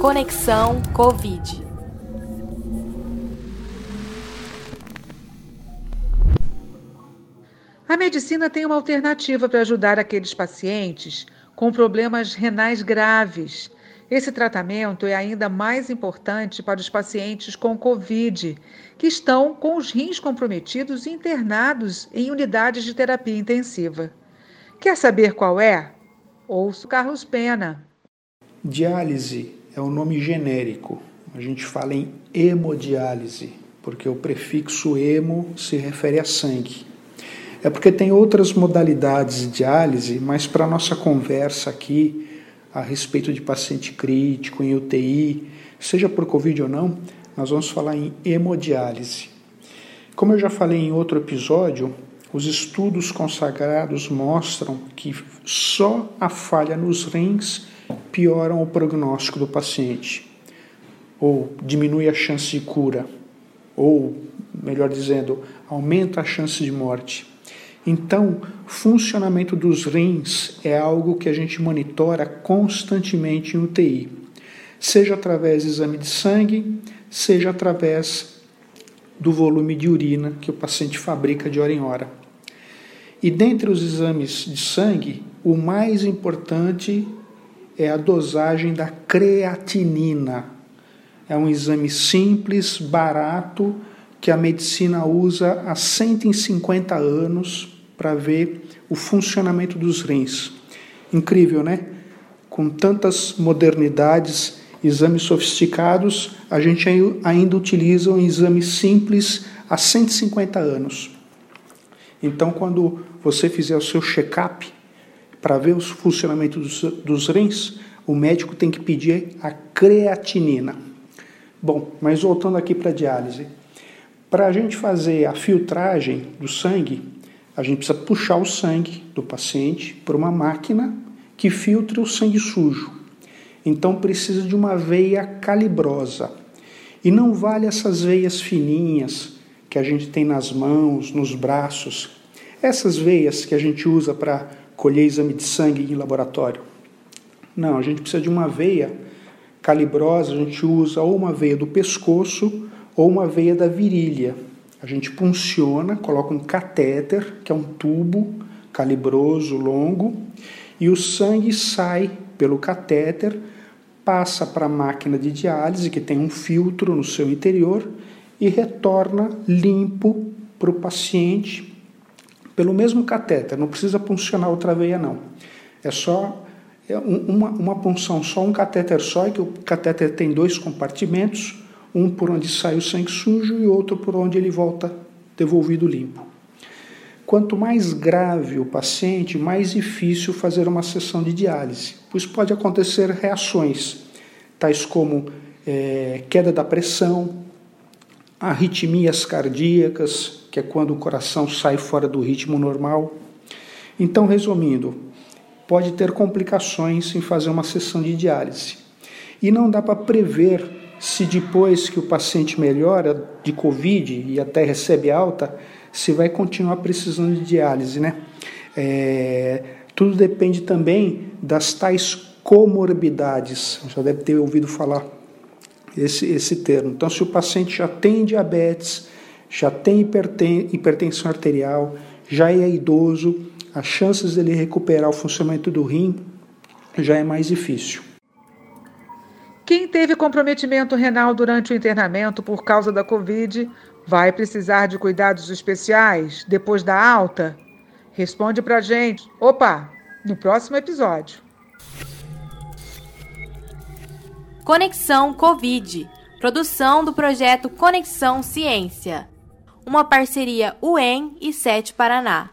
Conexão Covid. A medicina tem uma alternativa para ajudar aqueles pacientes com problemas renais graves. Esse tratamento é ainda mais importante para os pacientes com Covid, que estão com os rins comprometidos e internados em unidades de terapia intensiva. Quer saber qual é? Ouço Carlos Pena. Diálise é um nome genérico. A gente fala em hemodiálise, porque o prefixo hemo se refere a sangue. É porque tem outras modalidades de diálise, mas para nossa conversa aqui a respeito de paciente crítico em UTI, seja por Covid ou não, nós vamos falar em hemodiálise. Como eu já falei em outro episódio, os estudos consagrados mostram que só a falha nos rins pioram o prognóstico do paciente, ou diminui a chance de cura, ou, melhor dizendo, aumenta a chance de morte. Então, funcionamento dos rins é algo que a gente monitora constantemente em UTI, seja através de exame de sangue, seja através do volume de urina que o paciente fabrica de hora em hora. E dentre os exames de sangue, o mais importante é a dosagem da creatinina. É um exame simples, barato, que a medicina usa há 150 anos para ver o funcionamento dos rins. Incrível, né? Com tantas modernidades, exames sofisticados, a gente ainda utiliza um exame simples há 150 anos. Então, quando você fizer o seu check-up para ver o funcionamento dos, dos rins, o médico tem que pedir a creatinina. Bom, mas voltando aqui para a diálise. Para a gente fazer a filtragem do sangue, a gente precisa puxar o sangue do paciente por uma máquina que filtre o sangue sujo. Então precisa de uma veia calibrosa. E não vale essas veias fininhas que a gente tem nas mãos, nos braços. Essas veias que a gente usa para colher exame de sangue em laboratório. Não, a gente precisa de uma veia calibrosa, a gente usa ou uma veia do pescoço ou uma veia da virilha. A gente punciona, coloca um catéter, que é um tubo calibroso, longo, e o sangue sai pelo catéter, passa para a máquina de diálise, que tem um filtro no seu interior, e retorna limpo para o paciente pelo mesmo catéter. Não precisa puncionar outra veia, não. É só é uma, uma punção, só um catéter só, e que o catéter tem dois compartimentos um por onde sai o sangue sujo e outro por onde ele volta devolvido limpo. Quanto mais grave o paciente, mais difícil fazer uma sessão de diálise, pois pode acontecer reações, tais como é, queda da pressão, arritmias cardíacas, que é quando o coração sai fora do ritmo normal. Então, resumindo, pode ter complicações em fazer uma sessão de diálise. E não dá para prever se depois que o paciente melhora de Covid e até recebe alta, se vai continuar precisando de diálise, né? É, tudo depende também das tais comorbidades. Já deve ter ouvido falar esse, esse termo. Então, se o paciente já tem diabetes, já tem hipertensão arterial, já é idoso, as chances dele recuperar o funcionamento do rim já é mais difícil. Quem teve comprometimento renal durante o internamento por causa da Covid vai precisar de cuidados especiais depois da alta? Responde pra gente. Opa, no próximo episódio. Conexão Covid. Produção do projeto Conexão Ciência. Uma parceria UEM e Sete Paraná.